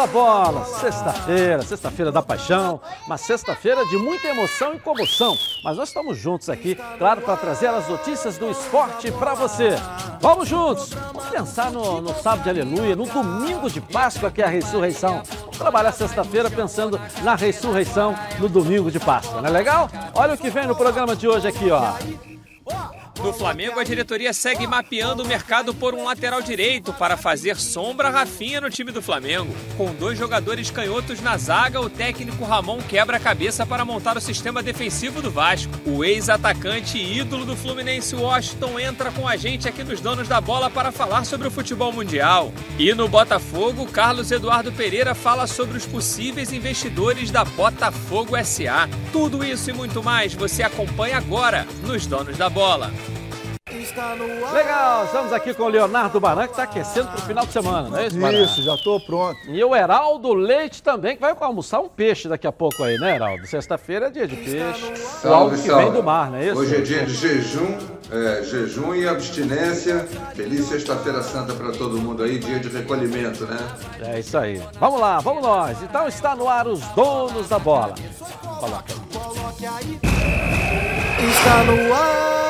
da bola. Sexta-feira, sexta-feira da paixão, uma sexta-feira de muita emoção e comoção. Mas nós estamos juntos aqui, claro, para trazer as notícias do esporte para você. Vamos juntos! Vamos pensar no, no sábado de aleluia, no domingo de Páscoa, que é a ressurreição. Vamos trabalhar sexta-feira pensando na ressurreição no domingo de Páscoa, não é legal? Olha o que vem no programa de hoje aqui, ó. No Flamengo, a diretoria segue mapeando o mercado por um lateral direito para fazer sombra Rafinha no time do Flamengo. Com dois jogadores canhotos na zaga, o técnico Ramon quebra a cabeça para montar o sistema defensivo do Vasco. O ex-atacante e ídolo do Fluminense Washington entra com a gente aqui nos Donos da Bola para falar sobre o futebol mundial. E no Botafogo, Carlos Eduardo Pereira fala sobre os possíveis investidores da Botafogo SA. Tudo isso e muito mais você acompanha agora nos Donos da Bola. Legal, estamos aqui com o Leonardo Baran, que está aquecendo para o final de semana, não é isso, Baran? Isso, já estou pronto. E o Heraldo Leite também, que vai almoçar um peixe daqui a pouco aí, né, Heraldo? Sexta-feira é dia de peixe. Salve, que salve. vem do mar, não é isso? Hoje é dia de jejum, é, jejum e abstinência. Feliz Sexta-feira Santa para todo mundo aí, dia de recolhimento, né? É isso aí. Vamos lá, vamos nós. Então está no ar os donos da bola. Coloca aí. Está no ar,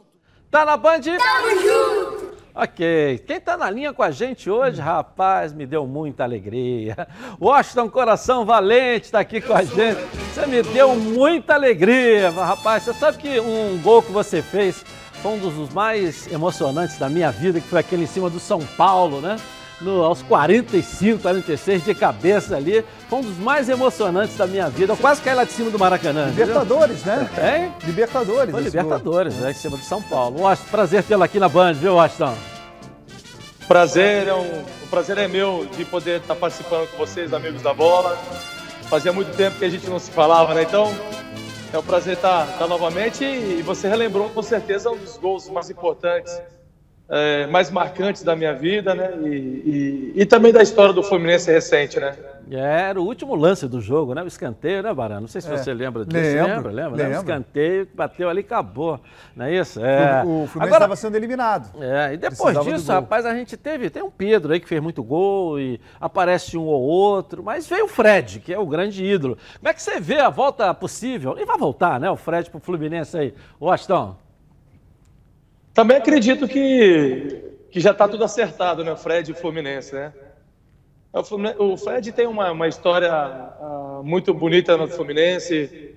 Tá na Band? Tamo junto! Ok. Quem tá na linha com a gente hoje, rapaz, me deu muita alegria. Washington Coração Valente tá aqui com a gente. Você me deu muita alegria, rapaz. Você sabe que um gol que você fez foi um dos mais emocionantes da minha vida, que foi aquele em cima do São Paulo, né? No, aos 45, 46 de cabeça ali. Foi um dos mais emocionantes da minha vida. Eu quase caí lá de cima do Maracanã. entendeu? Libertadores, né? Hein? Libertadores. Foi Libertadores, né? Em cima do São Paulo. Washington, prazer tê-lo aqui na Band, viu, Washington? Prazer, é um, o prazer é meu de poder estar participando com vocês, amigos da bola. Fazia muito tempo que a gente não se falava, né? Então, é um prazer estar, estar novamente e você relembrou com certeza um dos gols mais importantes, é, mais marcantes da minha vida, né? E, e, e também da história do Fluminense recente, né? É, Era o último lance do jogo, né? O escanteio, né, Barão? Não sei se você lembra disso. Lembro, lembra, lembra? né? O escanteio, bateu ali e acabou. Não é isso? É. O, o Fluminense Agora, estava sendo eliminado. é, e depois precisava disso, rapaz, a gente teve, tem um Pedro aí que fez muito gol e aparece um ou outro, mas veio o Fred, que é o grande ídolo. Como é que você vê a volta possível? E vai voltar, né? O Fred pro Fluminense aí. Washington. Também acredito que, que já está tudo acertado, né? Fred e o Fluminense, né? O, Fluminense- o Fred tem uma, uma história ah, muito bonita no Fluminense.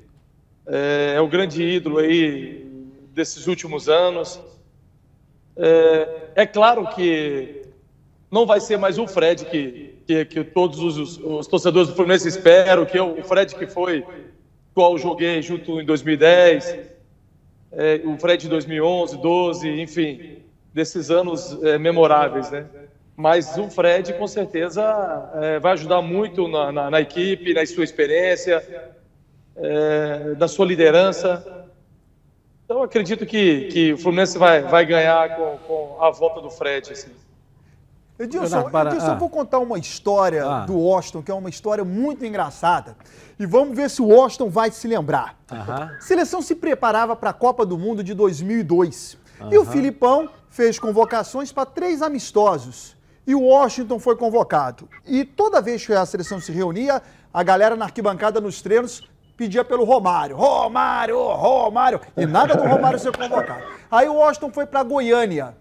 É, é o grande ídolo aí desses últimos anos. É, é claro que não vai ser mais o Fred que, que, que todos os, os torcedores do Fluminense esperam, que é o Fred que foi, qual joguei junto em 2010 é, o Fred de 2011, 12, enfim, desses anos é, memoráveis, né? Mas o Fred, com certeza, é, vai ajudar muito na, na- na equipe, na sua experiência, é, na sua liderança. Então, acredito que, que o Fluminense vai, vai ganhar com, com a volta do Fred. Assim. Edilson, para- Edilson, ah. eu vou contar uma história Ah. do Washington, que é uma história muito engraçada. E vamos ver se o Washington vai se lembrar. Aham. A seleção se preparava para a Copa do Mundo de 2002. E o Filipão fez convocações para três amistosos. E o Washington foi convocado. E toda vez que a seleção se reunia, a galera na arquibancada nos treinos pedia pelo Romário. Romário, Romário. E nada do Romário ser convocado. Aí o Washington foi para Goiânia.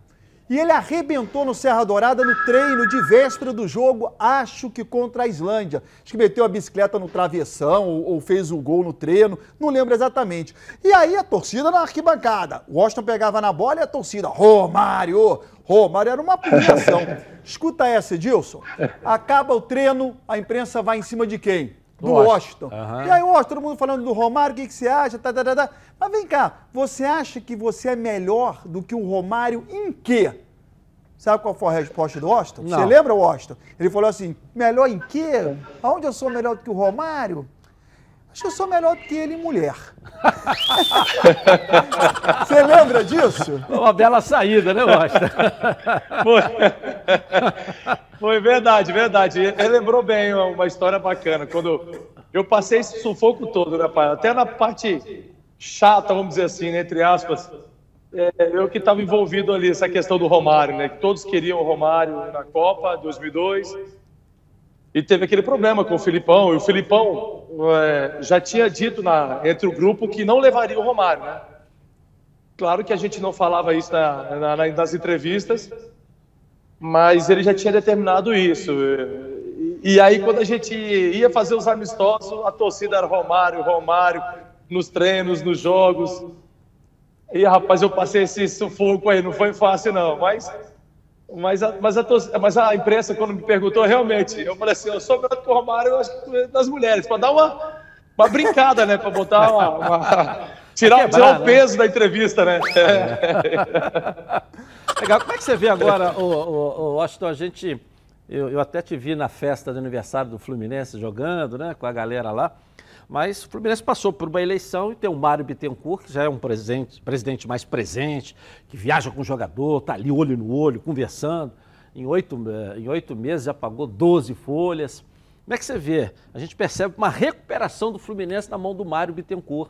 E ele arrebentou no Serra Dourada no treino de véspera do jogo, acho que contra a Islândia. Acho que meteu a bicicleta no travessão ou, ou fez o gol no treino, não lembro exatamente. E aí a torcida na arquibancada. O Washington pegava na bola e a torcida, Romário, Romário, era uma punição. Escuta essa, Edilson. Acaba o treino, a imprensa vai em cima de quem? Do Washington. Washington. E aí, Washington, todo mundo falando do Romário, o que, que você acha? Tá, tá, tá, tá. Mas vem cá, você acha que você é melhor do que o Romário em quê? Sabe qual foi a resposta do Washington? Não. Você lembra, Washington? Ele falou assim: melhor em quê? Aonde eu sou melhor do que o Romário? Acho que eu sou melhor do que ele em mulher. Você lembra disso? Uma bela saída, né, Washington? Foi. Verdade, verdade. Ele lembrou bem uma história bacana. Quando eu passei esse sufoco todo, né, pai? Até na parte chata, vamos dizer assim, né, entre aspas, é, eu que estava envolvido ali, essa questão do Romário, né? Que todos queriam o Romário na Copa 2002. E teve aquele problema com o Filipão. E o Filipão é, já tinha dito na, entre o grupo que não levaria o Romário, né? Claro que a gente não falava isso na, na- nas entrevistas, mas ele já tinha determinado isso. E, e aí, quando a gente ia fazer os amistosos, a torcida era Romário, Romário, nos treinos, nos jogos. E, rapaz, eu passei esse sufoco aí, não foi fácil, não. Mas, mas, a, mas, a, torcida- mas a imprensa, quando me perguntou, realmente, eu falei assim: eu sou melhor que o Romário eu acho que das mulheres, para dar uma, uma brincada, né? Para botar uma. uma- tirar, quebrar, tirar o né? peso da entrevista, né? Legal. Como é que você vê agora, o, o, o Washington, a gente... Eu, eu até te vi na festa de aniversário do Fluminense jogando, né, com a galera lá. Mas o Fluminense passou por uma eleição e tem o Mário Bittencourt, que já é um presidente, presidente mais presente, que viaja com o jogador, tá ali olho no olho, conversando. Em oito, eh, em oito meses já pagou 12 folhas. Como é que você vê? A gente percebe uma recuperação do Fluminense na mão do Mário Bittencourt.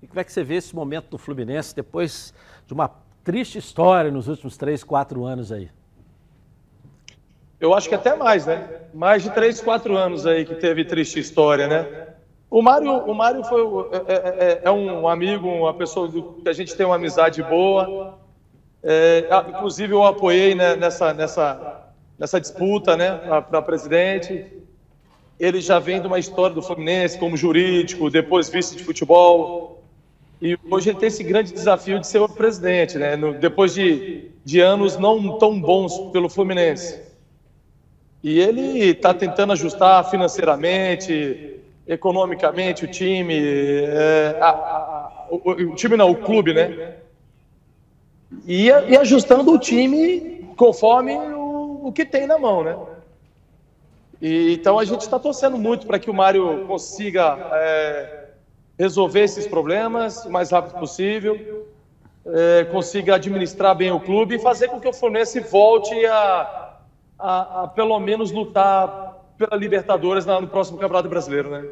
E como é que você vê esse momento do Fluminense depois de uma triste história nos últimos três, quatro anos aí? Eu acho que até mais, né? Mais de três, quatro anos aí que teve triste história, né? O Mário, o Mário foi, o- é, é- é um amigo, uma pessoa que a gente tem uma amizade boa. É, inclusive eu apoiei né, nessa, nessa, nessa disputa, né, para presidente. Ele já vem de uma história do Fluminense como jurídico, depois vice de futebol. E hoje ele tem esse grande desafio de ser o presidente, né? no- depois de, de anos não tão bons pelo Fluminense. E ele está tentando ajustar financeiramente, economicamente o time, é, a- a- o, o time não, o clube, né? E, e ajustando o time conforme o, o que tem na mão, né? E, então a gente está torcendo muito para que o Mário consiga é, resolver esses problemas o mais rápido possível, é, consiga administrar bem o clube e fazer com que o Fluminense volte a, a, a pelo menos lutar pela Libertadores na- no próximo Campeonato Brasileiro, né?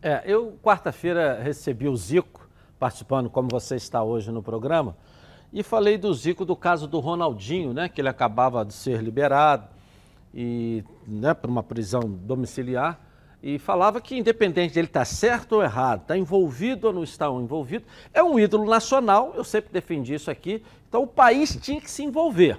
É, eu quarta-feira recebi o Zico, participando como você está hoje no programa, e falei do Zico do caso do Ronaldinho, né, que ele acabava de ser liberado e né, por uma prisão domiciliar e falava que independente de ele estar certo ou errado, está envolvido ou não está envolvido, é um ídolo nacional, eu sempre defendi isso aqui, então o país tinha que se envolver,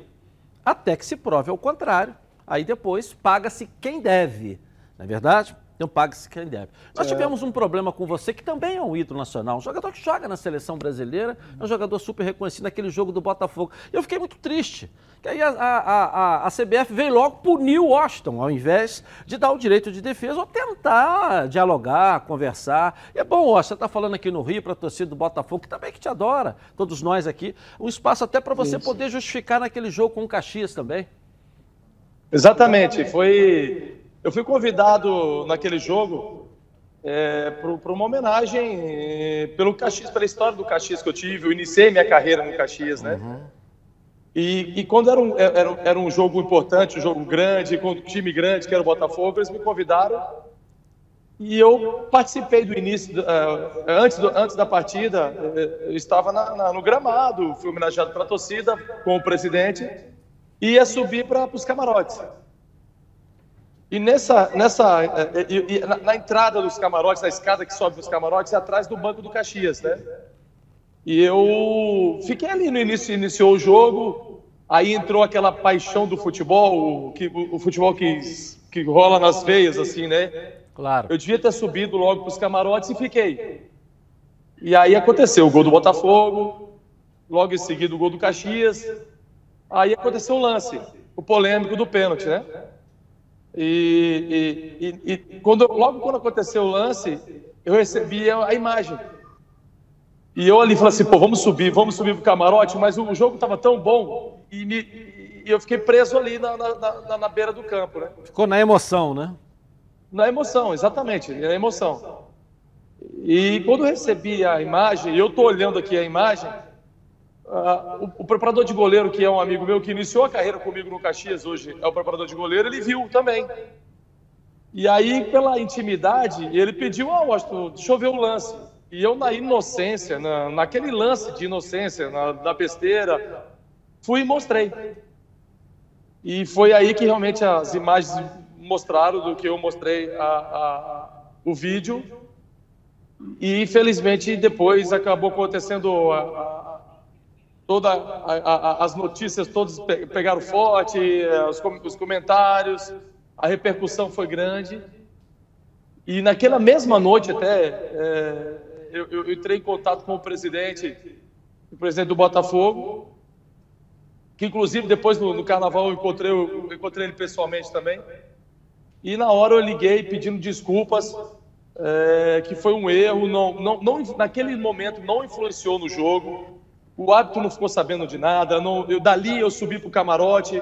até que se prove ao contrário, aí depois paga-se quem deve, não é verdade? Então paga-se quem deve. Nós tivemos um problema com você, que também é um ídolo nacional, um jogador que joga na seleção brasileira, é um jogador super reconhecido naquele jogo do Botafogo. E eu fiquei muito triste, que aí a, a, a, a CBF veio logo punir o Washington, ao invés de dar o direito de defesa ou tentar dialogar, conversar. E é bom, você está falando aqui no Rio para a torcida do Botafogo, que também que te adora, todos nós aqui, um espaço até para você poder justificar naquele jogo com o Caxias também. Exatamente. Foi. Eu fui convidado naquele jogo para uma homenagem eh, pelo Caxias, pela história do Caxias que eu tive. Eu iniciei minha carreira no Caxias, né? E, e quando era um, era, era um jogo importante, um jogo grande, com um time grande, que era o Botafogo, eles me convidaram e eu participei do início, eh, antes, do- antes da partida, eu estava na- na- no gramado, fui homenageado pela torcida com o presidente e ia subir para os camarotes. E nessa, nessa eh, e- e na, na entrada dos camarotes, na escada que sobe para os camarotes, é atrás do banco do Caxias, né? E eu fiquei ali no início, iniciou o jogo, aí entrou aquela paixão do futebol, o, que, o, o futebol que, que rola nas veias, assim, né? Claro. Eu devia ter subido logo para os camarotes e fiquei. E aí aconteceu o gol do Botafogo, logo em seguida o gol do Caxias. Aí aconteceu o lance, o polêmico do pênalti, né? E, e- e- e quando, logo quando aconteceu o lance, eu recebi a, a imagem. E eu ali falei assim, pô, vamos subir, vamos subir pro camarote, mas o, o jogo estava tão bom e, me- e- eu fiquei preso ali na, na, na, na beira do campo, né? Ficou na emoção, né? Na emoção, exatamente, na emoção. E quando eu recebi a imagem, eu estou olhando aqui a imagem, uh, o, o, preparador de goleiro, que é um amigo meu, que iniciou a carreira comigo no Caxias, hoje é o preparador de goleiro, ele viu também. E aí, pela intimidade, ele pediu, ah, Washington, deixa eu ver o lance. E eu, na inocência, na, naquele lance de inocência, na, na besteira, fui e mostrei. E foi aí que realmente as imagens mostraram do que eu mostrei a, a, o vídeo. E infelizmente depois acabou acontecendo a, a, toda as notícias todas pegaram forte, os, os comentários, a repercussão foi grande. E naquela mesma noite até é, eu, eu, entrei em contato com o presidente, o presidente do Botafogo, que inclusive depois no, no carnaval eu encontrei, eu encontrei ele pessoalmente também. E na hora eu liguei pedindo desculpas, é, que foi um erro, não, não, não, naquele momento não influenciou no jogo, o árbitro não ficou sabendo de nada, não, eu, dali eu subi para o camarote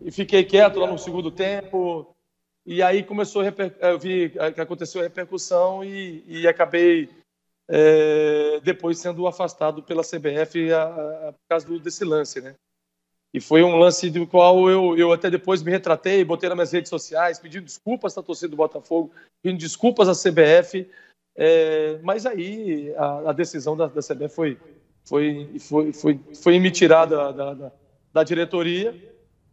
e fiquei quieto lá no segundo tempo, e aí começou reper... eu vi que aconteceu a repercussão e, e acabei é, depois sendo afastado pela CBF a, a, por causa desse lance, né? E foi um lance do qual eu, eu até depois me retratei, botei nas minhas redes sociais, pedindo desculpas à torcida do Botafogo, pedindo desculpas à CBF. É, mas aí a, a decisão da, da, CBF foi, foi, foi, foi, foi me tirar da, da, da, diretoria,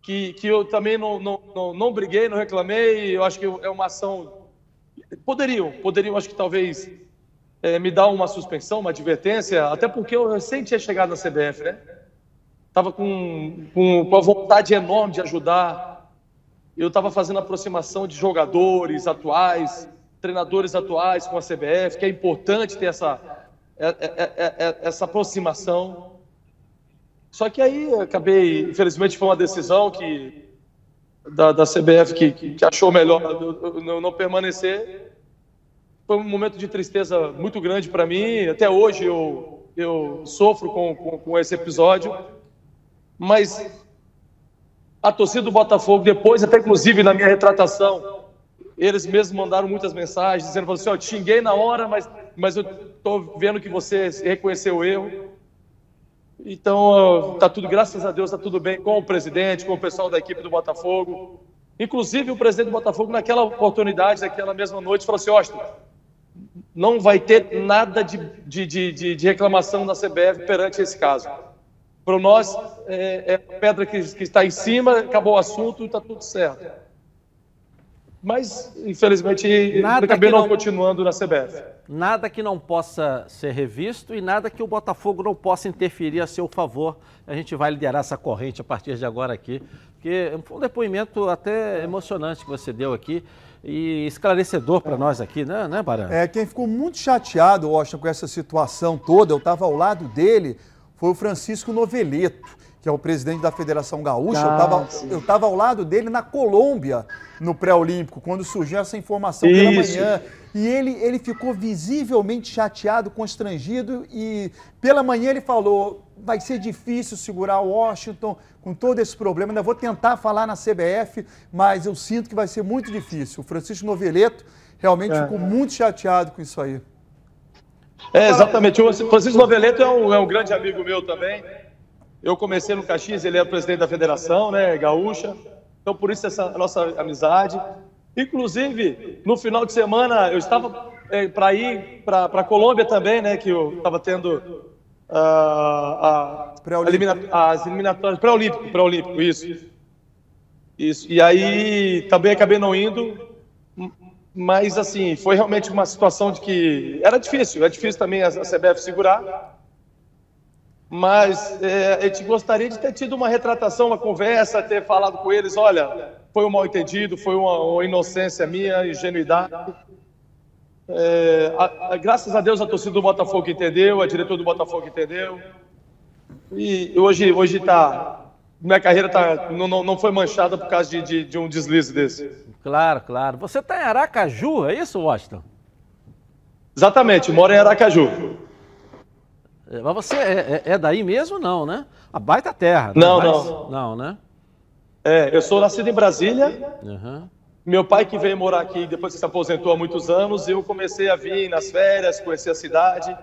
que, que eu também não, não, não, não briguei, não reclamei. Eu acho que é uma ação. Poderiam, poderiam, acho que talvez é, me dar uma suspensão, uma advertência, até porque eu recém tinha chegado na CBF, né? estava com, com, com a vontade enorme de ajudar. Eu estava fazendo aproximação de jogadores atuais, treinadores atuais com a CBF, que é importante ter essa, essa aproximação. Só que aí acabei, infelizmente, foi uma decisão que da, da CBF que, que achou melhor não, não permanecer. Foi um momento de tristeza muito grande para mim. Até hoje eu, eu sofro com, com, com esse episódio. Mas a torcida do Botafogo, depois, até inclusive na minha retratação, eles mesmos mandaram muitas mensagens dizendo assim: ó, te xinguei na hora, mas, mas eu estou vendo que você reconheceu o erro. Então, tá tudo, graças a Deus, está tudo bem com o presidente, com o pessoal da equipe do Botafogo. Inclusive, o presidente do Botafogo, naquela oportunidade, naquela mesma noite, falou assim: Austin, não vai ter nada de, de, de, de reclamação na CBF perante esse caso. Para nós, é, é, pedra que, que, está em cima, acabou o assunto e está tudo certo. Mas, infelizmente, nada acabei não, não continuando na CBF. Nada que não possa ser revisto e nada que o Botafogo não possa interferir a seu favor. A gente vai liderar essa corrente a partir de agora aqui, porque foi um depoimento até emocionante que você deu aqui e esclarecedor para nós aqui, né, né Barão? É, quem ficou muito chateado, Washington, com essa situação toda, eu estava ao lado dele, foi o Francisco Noveleto, que é o presidente da Federação Gaúcha. Ah, eu estava ao lado dele na Colômbia, no pré-olímpico, quando surgiu essa informação Isso. pela manhã. E ele, ele ficou visivelmente chateado, constrangido, e pela manhã ele falou: vai ser difícil segurar o Washington com todo esse problema. Ainda vou tentar falar na CBF, mas eu sinto que vai ser muito difícil. O Francisco Noveleto realmente é. ficou muito chateado com isso aí. É, exatamente. O Francisco Noveleto é um, é um grande amigo meu também. Eu comecei no Caxias, ele é o presidente da federação, né, gaúcha. Então, por isso essa nossa amizade. Inclusive, no final de semana, eu estava é, para ir para a Colômbia também, né, que eu estava tendo uh, a, as eliminatórias pré-olímpico, pré-olímpico, isso. Isso. E aí também acabei não indo, mas, assim, foi realmente uma situação de que era difícil, é difícil também a CBF segurar. Mas é, a gente gostaria de ter tido uma retratação, uma conversa, ter falado com eles: olha, foi um mal entendido, foi uma, uma inocência minha, ingenuidade. É, a, a, graças a Deus a torcida do Botafogo entendeu, a diretora do Botafogo entendeu. E hoje hoje está minha carreira tá, não, não, não foi manchada por causa de, de, de um deslize desse. Claro, claro. Você está em Aracaju, é isso, Washington? Exatamente, moro em Aracaju. É, Mas você é, é- é daí mesmo, não, né? A baita terra. né? Não, Mas- não. Não, né? É, eu sou nascido em Brasília. Aham. Meu pai que veio morar aqui depois que se aposentou há muitos anos, eu comecei a vir nas férias, conhecer a cidade.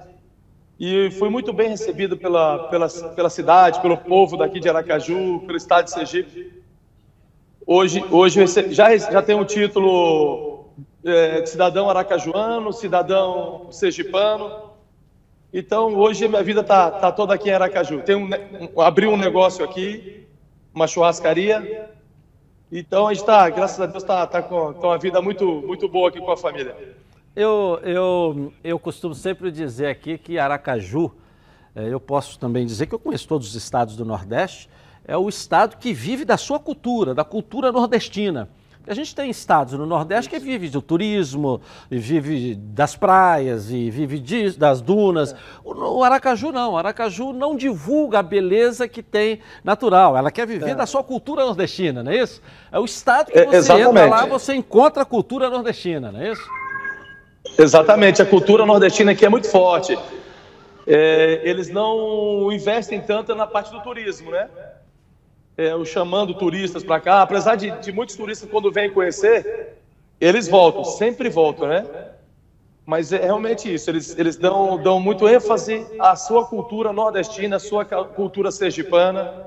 E fui muito bem recebido pela, pela, pela cidade, pelo povo daqui de Aracaju, pelo estado de Sergipe. Hoje, hoje já, já tenho um título é, de cidadão aracajuano, cidadão sergipano. Então, hoje minha vida está tá toda aqui em Aracaju. Tenho um, um, abri um negócio aqui, uma churrascaria. Então, a gente está, graças a Deus, está tá com, com uma vida muito, muito boa aqui com a família. Eu, eu, eu costumo sempre dizer aqui que Aracaju, eh, eu posso também dizer que eu conheço todos os estados do Nordeste, é o estado que vive da sua cultura, da cultura nordestina. A gente tem estados no Nordeste que vive do turismo, vive das praias, e vive disso, das dunas. O, o Aracaju não. O Aracaju não divulga a beleza que tem natural. Ela quer viver da sua cultura nordestina, não é isso? É o estado que É, você entra exatamente. lá, você encontra a cultura nordestina, não é isso? Exatamente, a cultura nordestina aqui é muito forte. É, eles não investem tanto na parte do turismo, né? É, o chamando turistas para cá, apesar de, de muitos turistas quando vêm conhecer, eles voltam, sempre voltam, né? Mas é realmente isso, eles, eles dão, dão muito ênfase à sua cultura nordestina, à sua cultura sergipana,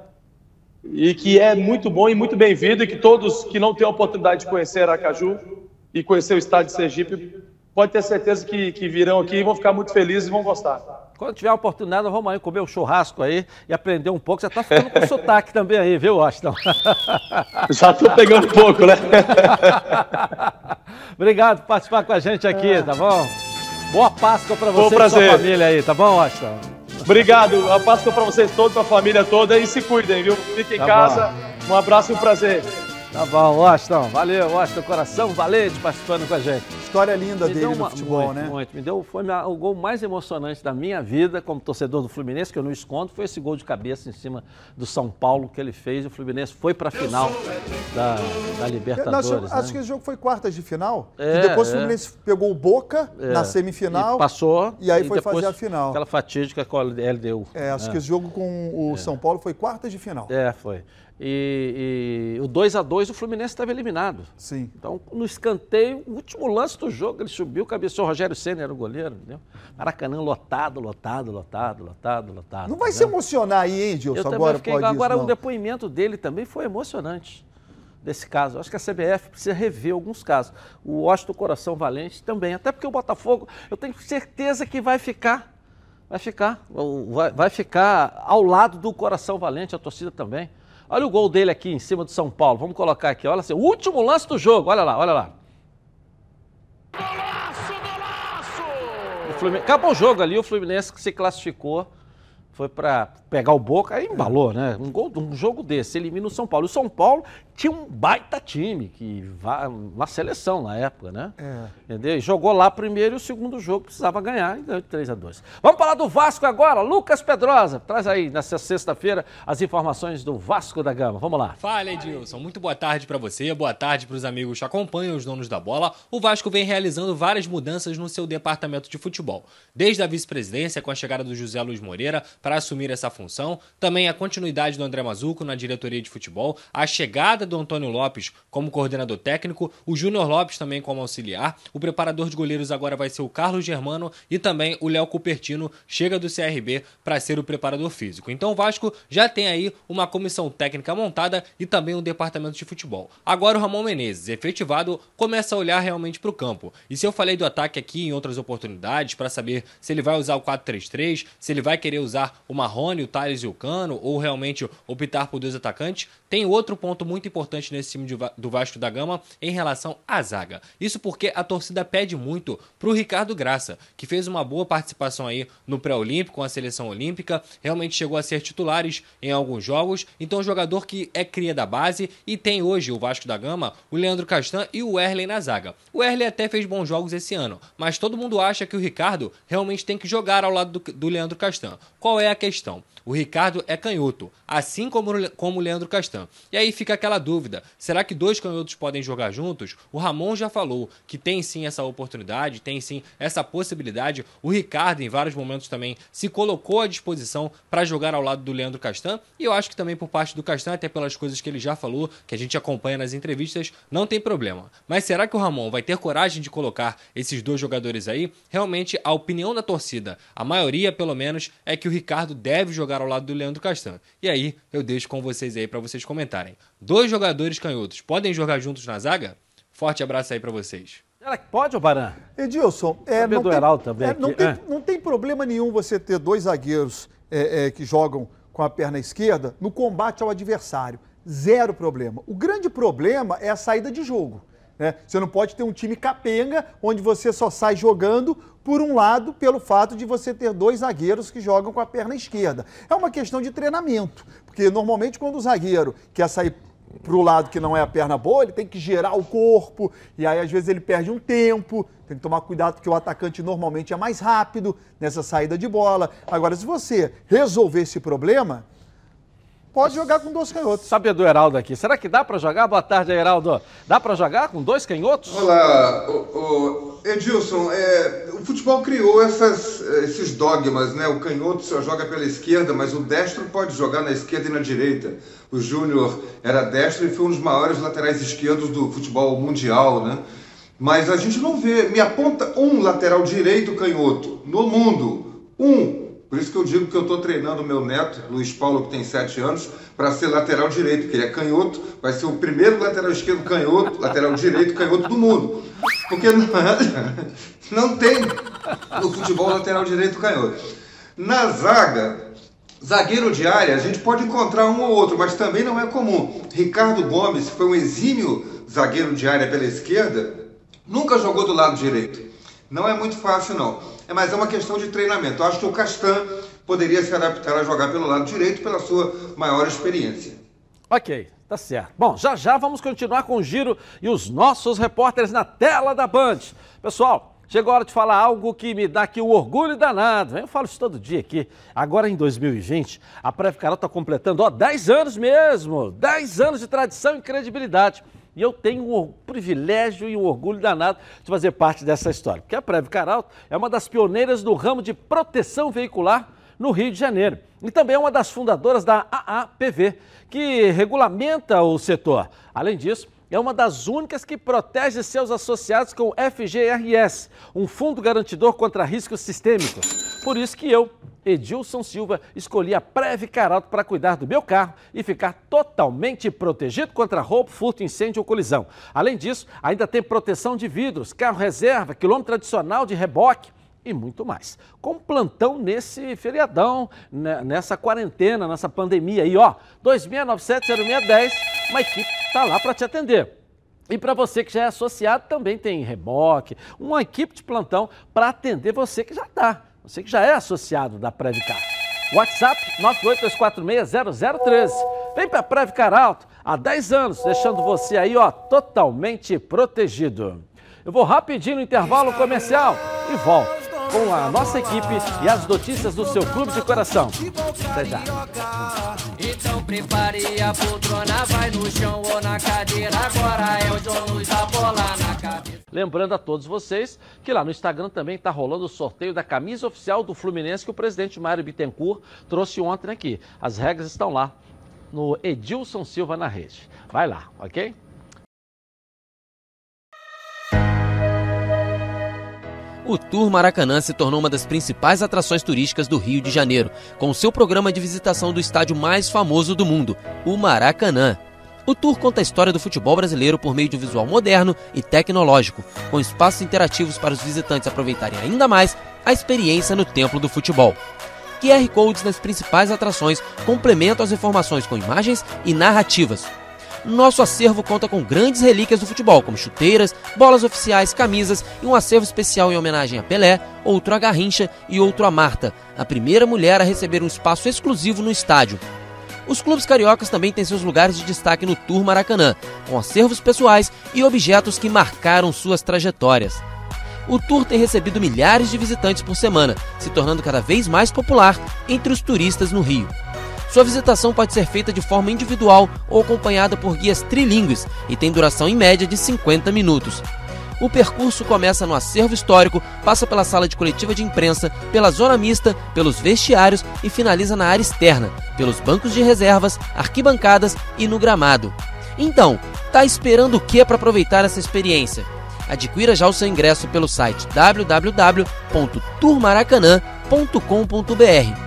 e que é muito bom e muito bem-vindo, e que todos que não têm a oportunidade de conhecer Aracaju e conhecer o estado de Sergipe, pode ter certeza que, que virão aqui e vão ficar muito felizes e vão gostar. Quando tiver a oportunidade, vamos aí comer o churrasco aí e aprender um pouco. Você tá ficando com sotaque também aí, viu, Washington? Já estou pegando um pouco, né? Obrigado por participar com a gente aqui, tá bom? Boa Páscoa para um você e sua família aí, tá bom, Washington? Obrigado, a Páscoa para vocês todos, para a família toda e se cuidem, viu? Fiquem em Tá casa. Um abraço e um prazer. Tá bom, Washington. Valeu, Washington. Coração valente participando com a gente. História linda Me dele deu no uma- futebol, muito, né? Muito, me deu, foi minha- o gol mais emocionante da minha vida como torcedor do Fluminense, que eu não escondo, foi esse gol de cabeça em cima do São Paulo que ele fez. O Fluminense foi para a final da, da Libertadores. acho, acho né? que esse jogo foi quartas de final. É, e depois é. o Fluminense pegou o Boca É, na semifinal. E passou. E aí foi depois fazer a final. Aquela fatídica com a LDU. É, acho que esse jogo com o São Paulo foi quartas de final. É, foi. E, e o 2 a 2 o Fluminense estava eliminado. Sim. Então, no escanteio, o último lance do jogo, ele subiu, cabeceou o Rogério Senna, era o goleiro, entendeu? Maracanã lotado, lotado, lotado, lotado, lotado. Não vai tá se emocionar aí, hein, Eu Edilson, também agora fiquei, pode agora isso, o depoimento dele também foi emocionante desse caso. Acho que a CBF precisa rever alguns casos. O Washington Coração Valente também, até porque o Botafogo, eu tenho certeza que vai ficar, vai ficar, vai, vai ficar ao lado do Coração Valente, a torcida também. Olha o gol dele aqui em cima do São Paulo. Vamos colocar aqui, olha assim, o último lance do jogo, olha lá, olha lá. O Fluminense- Acabou o jogo ali, o Fluminense que se classificou, foi para pegar o Boca, aí embalou, né? Um, gol, um jogo desse, elimina o São Paulo. O São Paulo tinha um baita time, que vai uma seleção na época, né? É. Entendeu? E jogou lá primeiro e o segundo jogo precisava ganhar e ganhou de 3 a 2 Vamos falar do Vasco agora. Lucas Pedrosa, traz aí nessa sexta-feira as informações do Vasco da Gama. Vamos lá. Fala, Edilson. Muito boa tarde pra você, boa tarde pros amigos que acompanham os donos da bola. O Vasco vem realizando várias mudanças no seu departamento de futebol. Desde a vice-presidência, com a chegada do José Luiz Moreira para assumir essa função, também a continuidade do André Mazuco na diretoria de futebol, a chegada do Antônio Lopes como coordenador técnico, o Júnior Lopes também como auxiliar, o preparador de goleiros agora vai ser o Carlos Germano e também o Léo Cupertino chega do CRB para ser o preparador físico. Então o Vasco já tem aí uma comissão técnica montada e também um departamento de futebol. Agora o Ramon Menezes, efetivado, começa a olhar realmente para o campo. E se eu falei do ataque aqui em outras oportunidades para saber se ele vai usar o 4-3-3, se ele vai querer usar o Marrone, o Thales e o Cano ou realmente optar por dois atacantes, tem outro ponto muito importante nesse time de do Vasco da Gama em relação à zaga. Isso porque a torcida pede muito pro Ricardo Graça, que fez uma boa participação aí no pré-olímpico com a seleção olímpica, realmente chegou a ser titulares em alguns jogos, então um jogador que é cria da base e tem hoje o Vasco da Gama, o Leandro Castan e o Erley na zaga. O Erley até fez bons jogos esse ano, mas todo mundo acha que o Ricardo realmente tem que jogar ao lado do, do Leandro Castan. Qual é a questão? O Ricardo é canhoto, assim como, como o Leandro Castan. E aí fica aquela dúvida: será que dois canhotos podem jogar juntos? O Ramon já falou que tem sim essa oportunidade, tem sim essa possibilidade. O Ricardo, em vários momentos, também se colocou à disposição para jogar ao lado do Leandro Castan. E eu acho que também por parte do Castan, até pelas coisas que ele já falou, que a gente acompanha nas entrevistas, não tem problema. Mas será que o Ramon vai ter coragem de colocar esses dois jogadores aí? Realmente, a opinião da torcida, a maioria pelo menos, é que o Ricardo deve jogar ao lado do Leandro Castan. E aí, eu deixo com vocês aí para vocês comentarem. Dois jogadores canhotos podem jogar juntos na zaga? Forte abraço aí para vocês. Será que pode, Baran? Edilson, é, não, do tem, Heraldo também é, não, tem, É. não tem problema nenhum você ter dois zagueiros é, é, que jogam com a perna esquerda no combate ao adversário. Zero problema. O grande problema é a saída de jogo. Né? Você não pode ter um time capenga onde você só sai jogando por um lado pelo fato de você ter dois zagueiros que jogam com a perna esquerda. É uma questão de treinamento, porque normalmente quando o zagueiro quer sair para o lado que não é a perna boa, ele tem que gerar o corpo, e aí às vezes ele perde um tempo, tem que tomar cuidado porque o atacante normalmente é mais rápido nessa saída de bola. Agora, se você resolver esse problema, pode jogar com dois canhotos. Sabe do Heraldo aqui. Será que dá para jogar? Boa tarde, Heraldo. Dá para jogar com dois canhotos? Olá, o, o Edilson, é, o futebol criou essas, esses dogmas, né? O canhoto só joga pela esquerda, mas o destro pode jogar na esquerda e na direita. O Júnior era destro e foi um dos maiores laterais esquerdos do futebol mundial, né? Mas a gente não vê, me aponta um lateral direito canhoto no mundo, um. Por isso que eu digo que eu estou treinando meu neto, Luiz Paulo, que tem 7 anos, para ser lateral direito, porque ele é canhoto, vai ser o primeiro lateral esquerdo canhoto, lateral direito canhoto do mundo. Porque não, não tem no futebol lateral direito canhoto. Na zaga, zagueiro de área, a gente pode encontrar um ou outro, mas também não é comum. Ricardo Gomes foi um exímio zagueiro de área pela esquerda, nunca jogou do lado direito. Não é muito fácil, não. É, mas é uma questão de treinamento. Eu acho que o Castan poderia se adaptar a jogar pelo lado direito pela sua maior experiência. Ok, tá certo. Bom, já já vamos continuar com o giro e os nossos repórteres na tela da Band. Pessoal, chegou a hora de falar algo que me dá aqui o orgulho danado. Eu falo isso todo dia aqui. Agora em 2020, a Preve Carol está completando, ó, 10 anos mesmo. 10 anos de tradição e credibilidade. E eu tenho o privilégio e o orgulho danado de fazer parte dessa história. Porque a Preve Caralto é uma das pioneiras do ramo de proteção veicular no Rio de Janeiro. E também é uma das fundadoras da AAPV, que regulamenta o setor. Além disso, é uma das únicas que protege seus associados com o FGRS, um fundo garantidor contra riscos sistêmicos. Por isso que eu, Edilson Silva, escolhi a Preve Caralto para cuidar do meu carro e ficar totalmente protegido contra roubo, furto, incêndio ou colisão. Além disso, ainda tem proteção de vidros, carro reserva, quilômetro adicional de reboque e muito mais. Com plantão nesse feriadão, né, nessa quarentena, nessa pandemia aí, ó, 2697-0610, uma equipe está lá para te atender. E para você que já é associado, também tem reboque, uma equipe de plantão para atender você que já está, você que já é associado da Previcar. WhatsApp 982460013. Vem para Previcar Alto há 10 anos, deixando você aí, ó, totalmente protegido. Eu vou rapidinho no intervalo comercial e volto com a nossa equipe e as notícias do seu clube de coração. Até já. Então prepare a poltrona, vai no chão ou na cadeira. Agora é o John Luz, a bola. Lembrando a todos vocês que lá no Instagram também está rolando o sorteio da camisa oficial do Fluminense que o presidente Mário Bittencourt trouxe ontem aqui. As regras estão lá no Edilson Silva na rede. Vai lá, ok? O Tour Maracanã se tornou uma das principais atrações turísticas do Rio de Janeiro, com seu programa de visitação do estádio mais famoso do mundo, o Maracanã. O tour conta a história do futebol brasileiro por meio de um visual moderno e tecnológico, com espaços interativos para os visitantes aproveitarem ainda mais a experiência no templo do futebol. QR Codes nas principais atrações complementam as informações com imagens e narrativas. Nosso acervo conta com grandes relíquias do futebol, como chuteiras, bolas oficiais, camisas e um acervo especial em homenagem a Pelé, outro a Garrincha e outro a Marta, a primeira mulher a receber um espaço exclusivo no estádio. Os clubes cariocas também têm seus lugares de destaque no Tour Maracanã, com acervos pessoais e objetos que marcaram suas trajetórias. o tour tem recebido milhares de visitantes por semana, se tornando cada vez mais popular entre os turistas no Rio. Sua visitação pode ser feita de forma individual ou acompanhada por guias trilingües e tem duração em média de 50 minutos. O percurso começa no acervo histórico, passa pela sala de coletiva de imprensa, pela zona mista, pelos vestiários e finaliza na área externa, pelos bancos de reservas, arquibancadas e no gramado. Então, tá esperando o que para aproveitar essa experiência? Adquira já o seu ingresso pelo site www.turmaracanã.com.br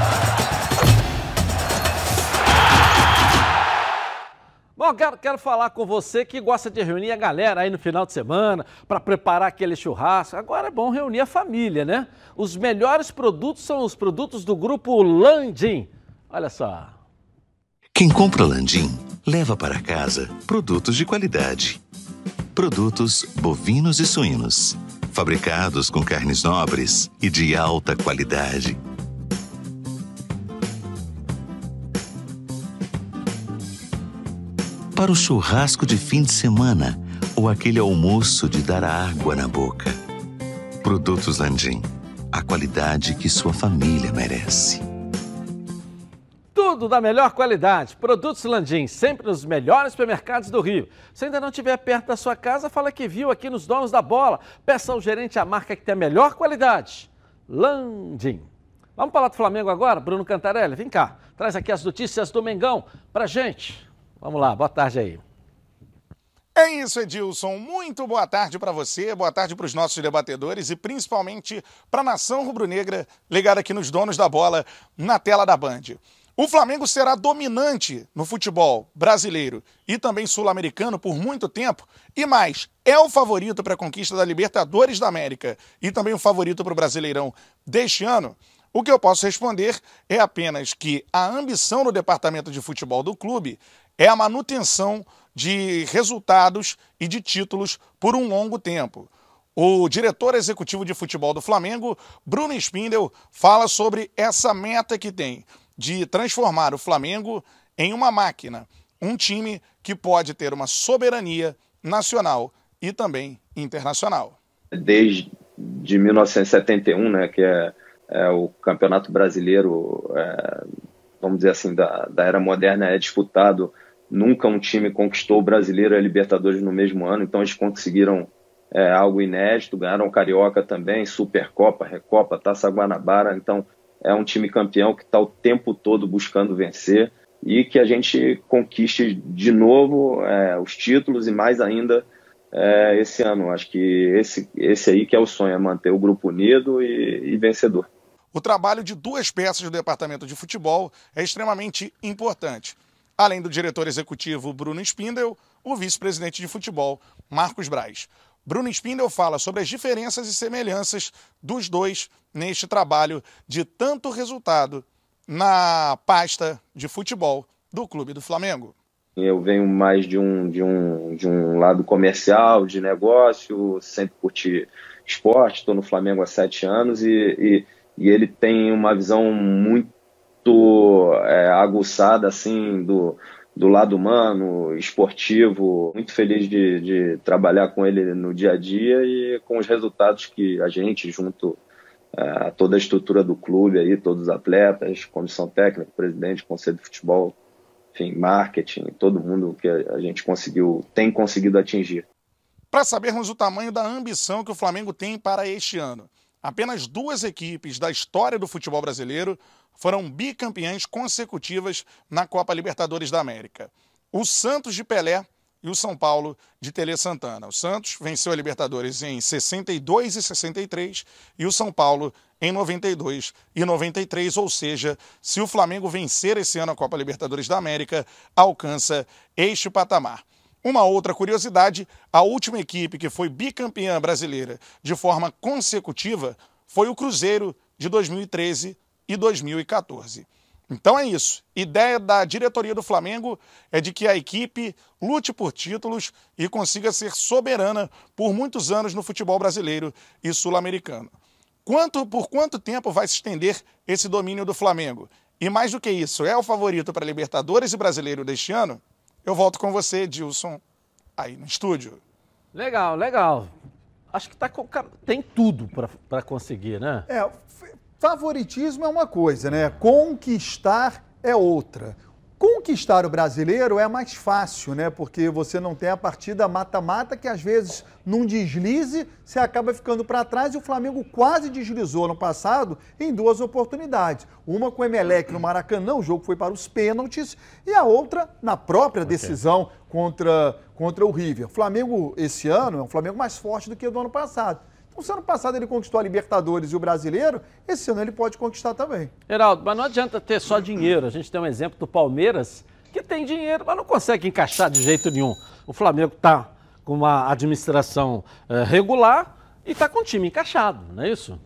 Bom, quero, quero falar com você que gosta de reunir a galera aí no final de semana para preparar aquele churrasco. Agora é bom reunir a família, né? Os melhores produtos são os produtos do grupo Landim. Olha só. Quem compra Landim leva para casa produtos de qualidade. Produtos bovinos e suínos, fabricados com carnes nobres e de alta qualidade para o churrasco de fim de semana ou aquele almoço de dar água na boca. Produtos Landim, a qualidade que sua família merece. Tudo da melhor qualidade. Produtos Landim, sempre nos melhores supermercados do Rio. Se ainda não estiver perto da sua casa, fala que viu aqui nos Donos da Bola. Peça ao gerente a marca que tem a melhor qualidade. Landim. Vamos falar do Flamengo agora? Bruno Cantarelli, vem cá. Traz aqui as notícias do Mengão pra gente. Vamos lá, boa tarde aí. É isso, Edilson. Muito boa tarde para você, boa tarde para os nossos debatedores e principalmente para a nação rubro-negra ligada aqui nos donos da bola na tela da Band. O Flamengo será dominante no futebol brasileiro e também sul-americano por muito tempo e mais, é o favorito para a conquista da Libertadores da América e também o favorito para o Brasileirão deste ano. O que eu posso responder é apenas que a ambição no departamento de futebol do clube é a manutenção de resultados e de títulos por um longo tempo. O diretor executivo de futebol do Flamengo, Bruno Spindel, fala sobre essa meta que tem de transformar o Flamengo em uma máquina, um time que pode ter uma soberania nacional e também internacional. Desde de 1971, né, que é, é o Campeonato Brasileiro, é, vamos dizer assim, da, da era moderna, é disputado Nunca um time conquistou o Brasileiro e a Libertadores no mesmo ano, então eles conseguiram é, algo inédito, ganharam o Carioca também, Supercopa, Recopa, Taça Guanabara, então é um time campeão que está o tempo todo buscando vencer e que a gente conquiste de novo é, os títulos e mais ainda é, esse ano. Acho que esse, esse aí que é o sonho, é manter o grupo unido e, e vencedor. O trabalho de duas peças do departamento de futebol é extremamente importante além do diretor executivo Bruno Spindel, o vice-presidente de futebol Marcos Braz. Bruno Spindel fala sobre as diferenças e semelhanças dos dois neste trabalho de tanto resultado na pasta de futebol do Clube do Flamengo. Eu venho mais de um, de um, de um lado comercial, de negócio, sempre curti esporte, estou no Flamengo há sete anos e, e, e ele tem uma visão muito muito é, aguçada assim do, do lado humano, esportivo. Muito feliz de, de trabalhar com ele no dia a dia e com os resultados que a gente, junto é, a toda a estrutura do clube, aí, todos os atletas, comissão técnica, presidente, conselho de futebol, enfim, marketing, todo mundo que a gente conseguiu, tem conseguido atingir. Para sabermos o tamanho da ambição que o Flamengo tem para este ano, apenas duas equipes da história do futebol brasileiro foram bicampeãs consecutivas na Copa Libertadores da América. O Santos de Pelé e o São Paulo de Tele Santana. O Santos venceu a Libertadores em 62 e 63 e o São Paulo em 92 e 93, ou seja, se o Flamengo vencer esse ano a Copa Libertadores da América, alcança este patamar. Uma outra curiosidade: a última equipe que foi bicampeã brasileira de forma consecutiva foi o Cruzeiro de 2013 e 2014. Então é isso. Ideia da diretoria do Flamengo é de que a equipe lute por títulos e consiga ser soberana por muitos anos no futebol brasileiro e sul-americano. Quanto, por quanto tempo vai se estender esse domínio do Flamengo? E mais do que isso, é o favorito para Libertadores e Brasileiro deste ano? Eu volto com você, Dilson, aí no estúdio. Legal, legal. Acho que tá com, tem tudo para conseguir, né? É, favoritismo é uma coisa, né? Conquistar é outra. Conquistar o brasileiro é mais fácil, né? Porque você não tem a partida mata-mata que às vezes num deslize você acaba ficando para trás e o Flamengo quase deslizou no passado em duas oportunidades. Uma com o Emelec no Maracanã, o jogo foi para os pênaltis, e a outra na própria decisão okay. contra, contra o River. O Flamengo esse ano é um Flamengo mais forte do que o do ano passado. Então, se ano passado ele conquistou a Libertadores e o Brasileiro, esse ano ele pode conquistar também. Heraldo, mas não adianta ter só dinheiro. A gente tem um exemplo do Palmeiras, que tem dinheiro, mas não consegue encaixar de jeito nenhum. O Flamengo está com uma administração é, regular e está com o time encaixado, não é isso?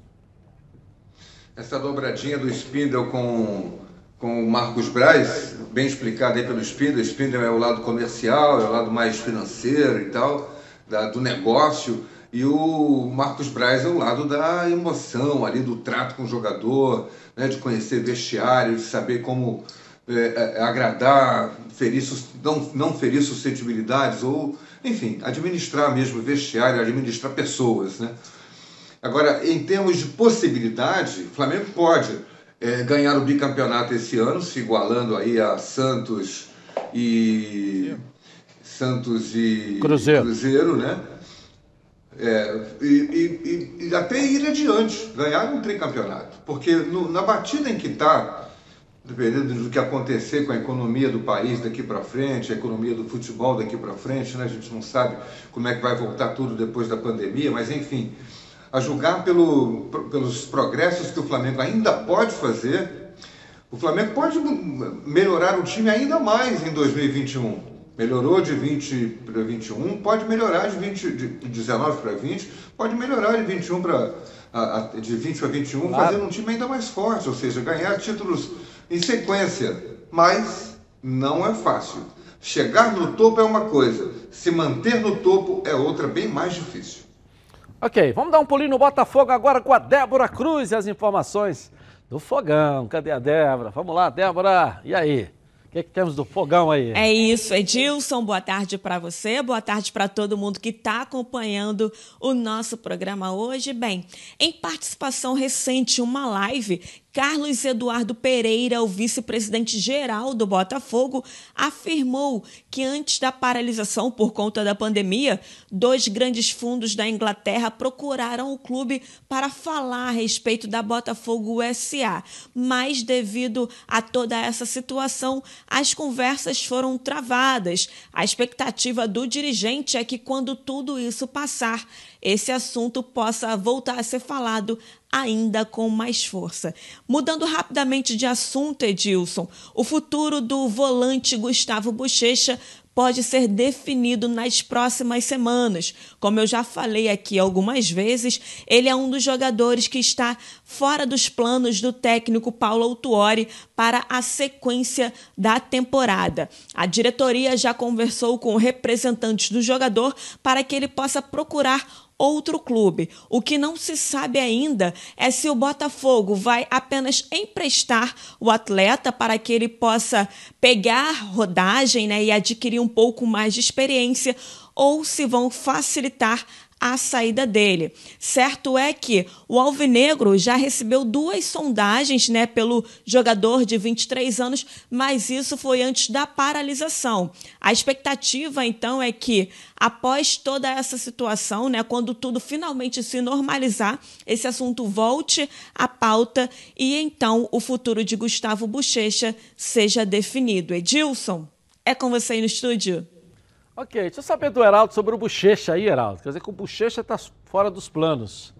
Essa dobradinha do Spindle com, com o Marcos Braz, bem explicado aí pelo Spindle. O Spindle é o lado comercial, é o lado mais financeiro e tal, da, do negócio. E o Marcos Braz é o lado da emoção ali, do trato com o jogador, né, de conhecer vestiário, de saber como é, é, agradar, ferir, não, não ferir suscetibilidades, ou, enfim, administrar mesmo vestiário, administrar pessoas. Né? Agora, em termos de possibilidade, o Flamengo pode é, ganhar o bicampeonato esse ano, se igualando aí a Santos e. Santos e Cruzeiro, Cruzeiro né? É, e, e, e, até ir adiante, ganhar um tricampeonato. Porque no, na batida em que está, dependendo do que acontecer com a economia do país daqui para frente, a economia do futebol daqui para frente, né? a gente não sabe como é que vai voltar tudo depois da pandemia, mas enfim, a julgar pelo, pelos progressos que o Flamengo ainda pode fazer, o Flamengo pode melhorar o time ainda mais em 2021 melhorou de 20 para 21, pode melhorar de, 20, de 19 para 20, pode melhorar de 21 para de 20 para 21, claro. fazendo um time ainda mais forte, ou seja, ganhar títulos em sequência. Mas não é fácil. Chegar no topo é uma coisa, se manter no topo é outra bem mais difícil. Ok, vamos dar um pulinho no Botafogo agora com a Débora Cruz e as informações do Fogão. Cadê a Débora? Vamos lá, Débora. E aí? Que, que temos do fogão aí? É isso, Edilson. Boa tarde para você, boa tarde para todo mundo que está acompanhando o nosso programa hoje. Bem, em participação recente, uma live Carlos Eduardo Pereira, o vice-presidente geral do Botafogo, afirmou que antes da paralisação por conta da pandemia, dois grandes fundos da Inglaterra procuraram o clube para falar a respeito da Botafogo SA, mas devido a toda essa situação, as conversas foram travadas. A expectativa do dirigente é que quando tudo isso passar, esse assunto possa voltar a ser falado ainda com mais força. Mudando rapidamente de assunto, Edilson, o futuro do volante Gustavo Bochecha pode ser definido nas próximas semanas. Como eu já falei aqui algumas vezes, ele é um dos jogadores que está fora dos planos do técnico Paulo Autuori para a sequência da temporada. A diretoria já conversou com representantes do jogador para que ele possa procurar outro clube. O que não se sabe ainda é se o Botafogo vai apenas emprestar o atleta para que ele possa pegar rodagem né, e adquirir um pouco mais de experiência ou se vão facilitar a saída dele. Certo é que o Alvinegro já recebeu duas sondagens né, pelo jogador de 23 anos, mas isso foi antes da paralisação. A expectativa, então, é que após toda essa situação, né, quando tudo finalmente se normalizar, esse assunto volte à pauta e então o futuro de Gustavo Bochecha seja definido. Edilson, é com você aí no estúdio. Ok, deixa eu saber do Heraldo sobre o Bochecha aí, Heraldo. Quer dizer que o Bochecha está fora dos planos.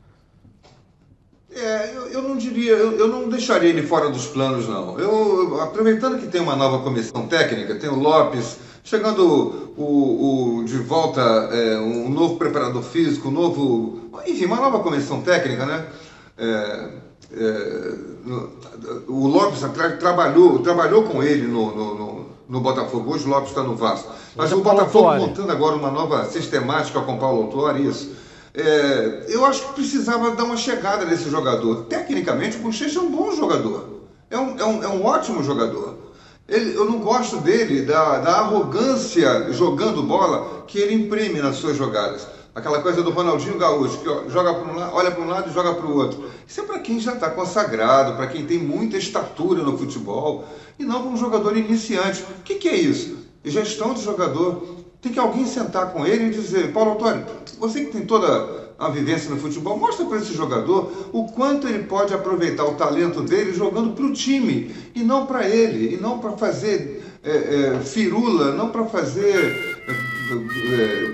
É, eu, eu não diria, eu, eu, não deixaria ele fora dos planos, não. Eu, aproveitando que tem uma nova comissão técnica, tem o Lopes, chegando o, o de volta é, um novo preparador físico, um novo. Enfim, uma nova comissão técnica, né? É, é, o Lopes tra, trabalhou, trabalhou com ele no, no, no, no Botafogo. Hoje o Lopes está no Vasco. Mas o Botafogo montando agora uma nova sistemática com Paulo Autori, isso. É, eu acho que precisava dar uma chegada nesse jogador. Tecnicamente, o Bochecha é um bom jogador. É um, é um, é um ótimo jogador. Ele, eu não gosto dele, da, da arrogância jogando bola que ele imprime nas suas jogadas. Aquela coisa do Ronaldinho Gaúcho, que joga para um lado, olha para um lado e joga para o outro. Isso é para quem já está consagrado, para quem tem muita estatura no futebol, e não para um jogador iniciante. O que, que é isso? Gestão de jogador. Tem que alguém sentar com ele e dizer, Paulo Antônio, você que tem toda a vivência no futebol, mostra para esse jogador o quanto ele pode aproveitar o talento dele jogando para o time, e não para ele, e não para fazer é, é, firula, não para fazer é,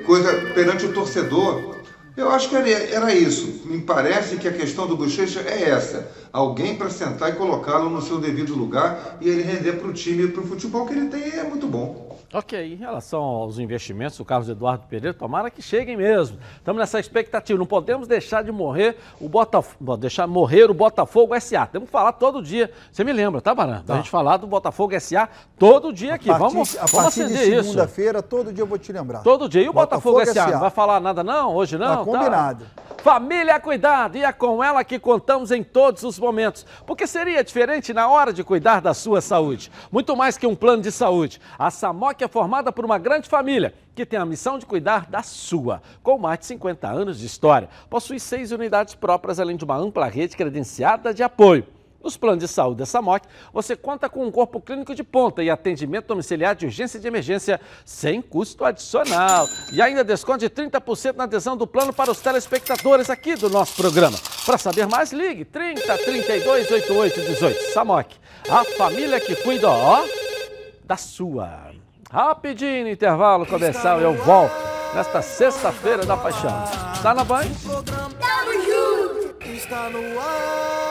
coisa perante o torcedor. Eu acho que era, era isso. Me parece que a questão do Bochecha é essa. Alguém para sentar e colocá-lo no seu devido lugar e ele render para o time e para o futebol que ele tem é muito bom. Ok, em relação aos investimentos, o Carlos Eduardo Pereira, tomara que cheguem mesmo. Estamos nessa expectativa. Não podemos deixar de morrer o Botafogo, deixar morrer o Botafogo SA. Temos que falar todo dia. Você me lembra, tá, Barão? Tá. A gente falar do Botafogo SA todo dia aqui. Partir, vamos, a vamos partir de segunda-feira, todo dia eu vou te lembrar. Todo dia. E o Botafogo, Botafogo SA? SA? Não vai falar nada não hoje não? Tá combinado. Tá. Família Cuidado, e é com ela que contamos em todos os momentos. Porque seria diferente na hora de cuidar da sua saúde. Muito mais que um plano de saúde. A Samoc é formada por uma grande família que tem a missão de cuidar da sua. Com mais de 50 anos de história, possui seis unidades próprias, além de uma ampla rede credenciada de apoio. Nos planos de saúde da SAMOC, você conta com um corpo clínico de ponta e atendimento domiciliar de urgência e de emergência sem custo adicional. E ainda desconto de 30% na adesão do plano para os telespectadores aqui do nosso programa. Para saber mais, ligue 30 32 88 18. SAMOC, a família que cuida, ó, da sua. Rapidinho, intervalo comercial, eu volto nesta sexta-feira da paixão. Está na Band? Está no ar,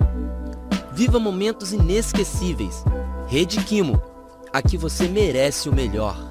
Viva momentos inesquecíveis. Rede Quimo. Aqui você merece o melhor.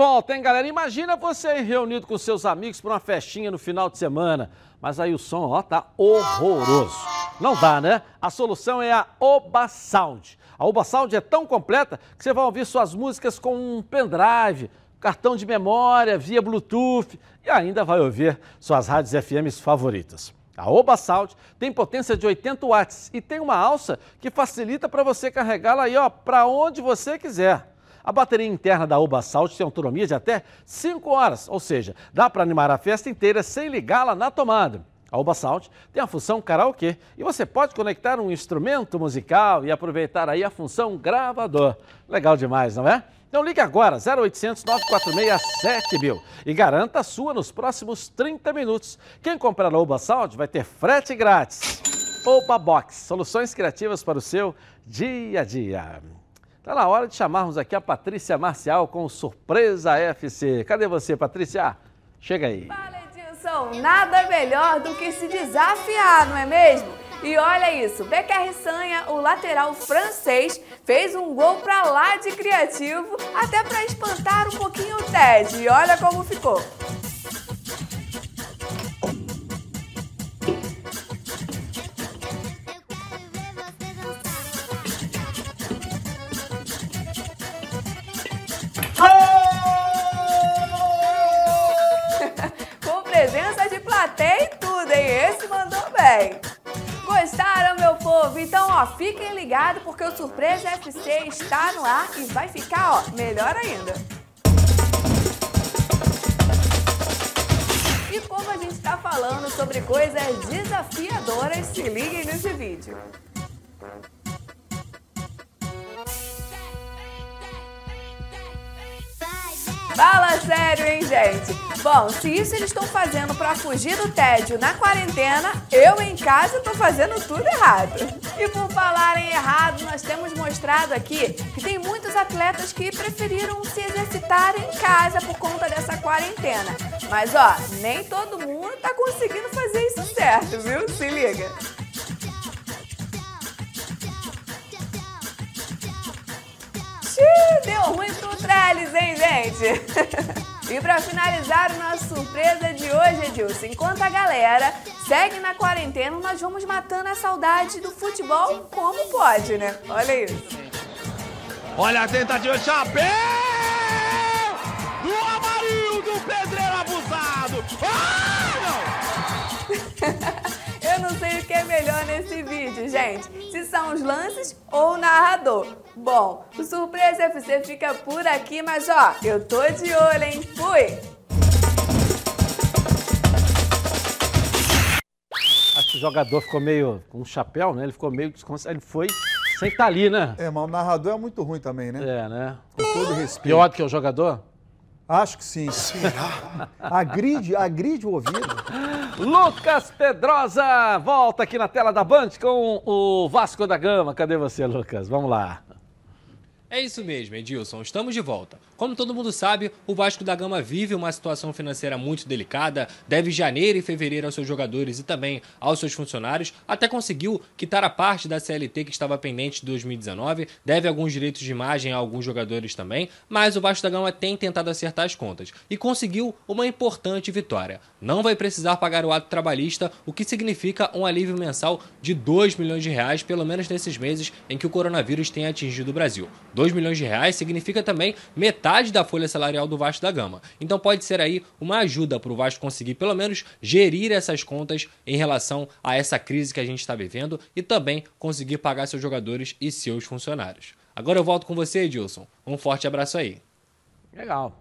Volta, hein, galera? Imagina você reunido com seus amigos para uma festinha no final de semana. Mas aí o som, ó, tá horroroso. Não dá, né? A solução é a Oba Sound. A Oba Sound é tão completa que você vai ouvir suas músicas com um pendrive, cartão de memória, via Bluetooth e ainda vai ouvir suas rádios FMs favoritas. A Oba Sound tem potência de 80 watts e tem uma alça que facilita para você carregá-la aí, ó, para onde você quiser. A bateria interna da Uba Salt tem autonomia de até 5 horas, ou seja, dá para animar a festa inteira sem ligá-la na tomada. A Uba Salt tem a função karaokê e você pode conectar um instrumento musical e aproveitar aí a função gravador. Legal demais, não é? Então ligue agora, 0800 946 7000 e garanta a sua nos próximos 30 minutos. Quem comprar a Uba Salt vai ter frete grátis. Oba Box, soluções criativas para o seu dia a dia. Está na hora de chamarmos aqui a Patrícia Marcial com Surpresa FC. Cadê você, Patrícia? Chega aí. Fala, Edilson. Nada melhor do que se desafiar, não é mesmo? E olha isso, BKR Sanha, o lateral francês, fez um gol pra lá de criativo, até para espantar um pouquinho o Ted. E olha como ficou. Surpresa FC está no ar e vai ficar, ó, melhor ainda. E como a gente está falando sobre coisas desafiadoras, se liguem nesse vídeo. Fala sério, hein, gente? Bom, se isso eles estão fazendo para fugir do tédio na quarentena, eu em casa tô fazendo tudo errado. E por falar em errado, nós temos mostrado aqui que tem muitos atletas que preferiram se exercitar em casa por conta dessa quarentena. Mas ó, nem todo mundo tá conseguindo fazer isso certo, viu? Se liga. Deu ruim pro Trellis, hein, gente? e pra finalizar o nosso surpresa de hoje, Edilson, enquanto a galera segue na quarentena, nós vamos matando a saudade do futebol como pode, né? Olha isso. Olha a tentativa de chapéu! Do Amarildo, pedreiro abusado! Ah, não! Eu não sei o que é melhor nesse vídeo, gente. Se são os lances ou o narrador. Bom, o Surpresa FC fica por aqui, mas ó, eu tô de olho, hein? Fui! Acho que o jogador ficou meio com um chapéu, né? Ele ficou meio desconcertado. Ele foi sem estar ali, né? É, mas o narrador é muito ruim também, né? É, né? Com todo respeito. Pior do que o jogador? Acho que sim. Será? Agride, agride o ouvido. Lucas Pedrosa volta aqui na tela da Band com o Vasco da Gama. Cadê você, Lucas? Vamos lá. É isso mesmo, Edilson. Estamos de volta. Como todo mundo sabe, o Vasco da Gama vive uma situação financeira muito delicada, deve janeiro e fevereiro aos seus jogadores e também aos seus funcionários, até conseguiu quitar a parte da CLT que estava pendente de 2019, deve alguns direitos de imagem a alguns jogadores também, mas o Vasco da Gama tem tentado acertar as contas e conseguiu uma importante vitória. Não vai precisar pagar o ato trabalhista, o que significa um alívio mensal de 2 milhões de reais, pelo menos nesses meses em que o coronavírus tem atingido o Brasil. 2 milhões de reais significa também metade da folha salarial do Vasco da Gama. Então pode ser aí uma ajuda para o Vasco conseguir pelo menos gerir essas contas em relação a essa crise que a gente está vivendo e também conseguir pagar seus jogadores e seus funcionários. Agora eu volto com você, Edilson. Um forte abraço aí. Legal,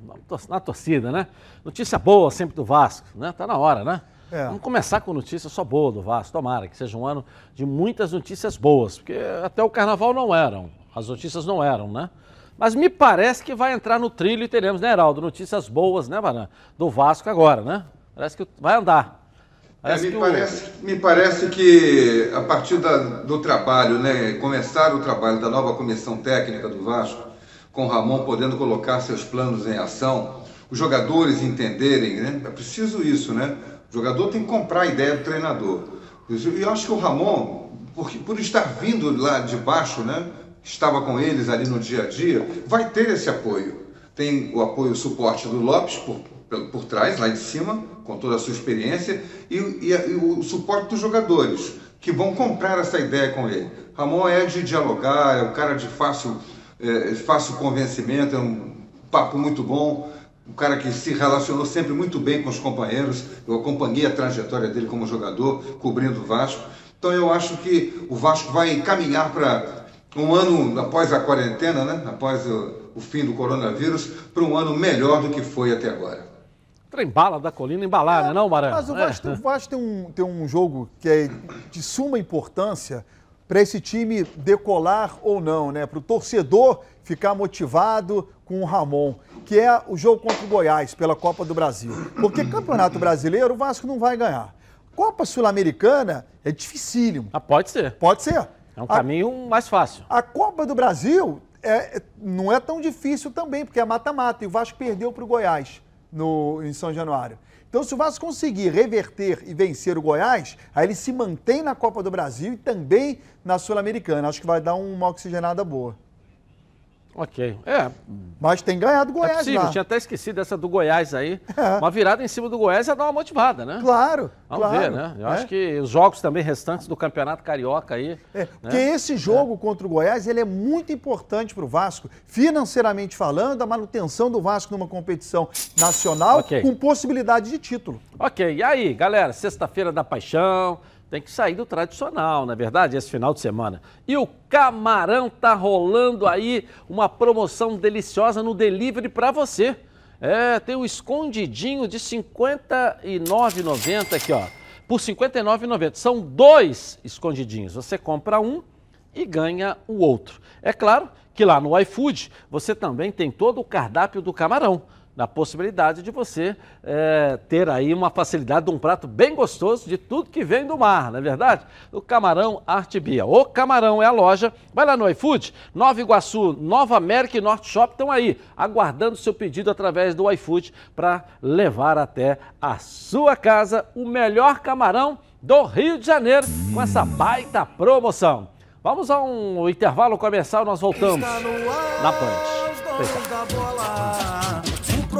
na torcida, né? Notícia boa sempre do Vasco, né? Tá na hora, né? É. Vamos começar com notícia só boa do Vasco. Tomara que seja um ano de muitas notícias boas, porque até o carnaval não eram as notícias não eram, né? Mas me parece que vai entrar no trilho e teremos, né, Heraldo? Notícias boas, né, Varan? Do Vasco agora, né? Parece que vai andar. Parece é, me, parece, o... me parece que a partir da, do trabalho, né, começar o trabalho da nova comissão técnica do Vasco, com o Ramon podendo colocar seus planos em ação, os jogadores entenderem, né? É preciso isso, né? O jogador tem que comprar a ideia do treinador. E eu acho que o Ramon, por, por estar vindo lá de baixo, né? Estava com eles ali no dia a dia, vai ter esse apoio. tem o apoio o suporte do Lopes por, por, por trás, lá de cima, com toda a sua experiência, e, e, e o suporte dos jogadores, que vão comprar essa ideia com ele. Ramon é de dialogar, é um cara de fácil, é, fácil convencimento, é um papo muito bom, um cara que se relacionou sempre muito bem com os companheiros. Eu acompanhei a trajetória dele como jogador, cobrindo o Vasco. Então eu acho que o Vasco vai caminhar para um ano após a quarentena, né? após o, o fim do coronavírus, para um ano melhor do que foi até agora. Trem bala da colina embalar, né, não, Barão? Mas o Vasco, é. o Vasco tem, um, tem um jogo que é de suma importância para esse time decolar ou não, né? Para o torcedor ficar motivado com o Ramon, que é o jogo contra o Goiás pela Copa do Brasil. Porque Campeonato Brasileiro o Vasco não vai ganhar. Copa Sul-Americana é dificílimo. Ah, pode ser. Pode ser. É um caminho mais fácil. A Copa do Brasil é, não é tão difícil também, porque é mata-mata. E o Vasco perdeu para o Goiás no, em São Januário. Então, se o Vasco conseguir reverter e vencer o Goiás, aí ele se mantém na Copa do Brasil e também na Sul-Americana. Acho que vai dar uma oxigenada boa. Ok. É. Mas tem ganhado o Goiás é possível, lá. tinha até esquecido essa do Goiás aí. É. Uma virada em cima do Goiás ia dar uma motivada, né? Claro. Vamos claro. ver, né? Eu é. acho que os jogos também restantes do Campeonato Carioca aí. É, né? porque esse jogo contra o Goiás ele é muito importante para o Vasco, financeiramente falando, a manutenção do Vasco numa competição nacional Ok. com possibilidade de título. Ok, e aí, galera? Sexta-feira da paixão. Tem que sair do tradicional, não é verdade? Esse final de semana. E o camarão tá rolando aí uma promoção deliciosa no delivery para você. É, tem o escondidinho de R$ 59,90 aqui, ó. Por R$ 59,90. São dois escondidinhos. Você compra um e ganha o outro. É claro que lá no iFood você também tem todo o cardápio do camarão na possibilidade de você é, ter aí uma facilidade de um prato bem gostoso de tudo que vem do mar, não é verdade? O Camarão Arte Bia. O Camarão é a loja. Vai lá no iFood, Nova Iguaçu, Nova América e Norte Shop estão aí, aguardando seu pedido através do iFood para levar até a sua casa o melhor camarão do Rio de Janeiro com essa baita promoção. Vamos a um intervalo comercial, nós voltamos na bola,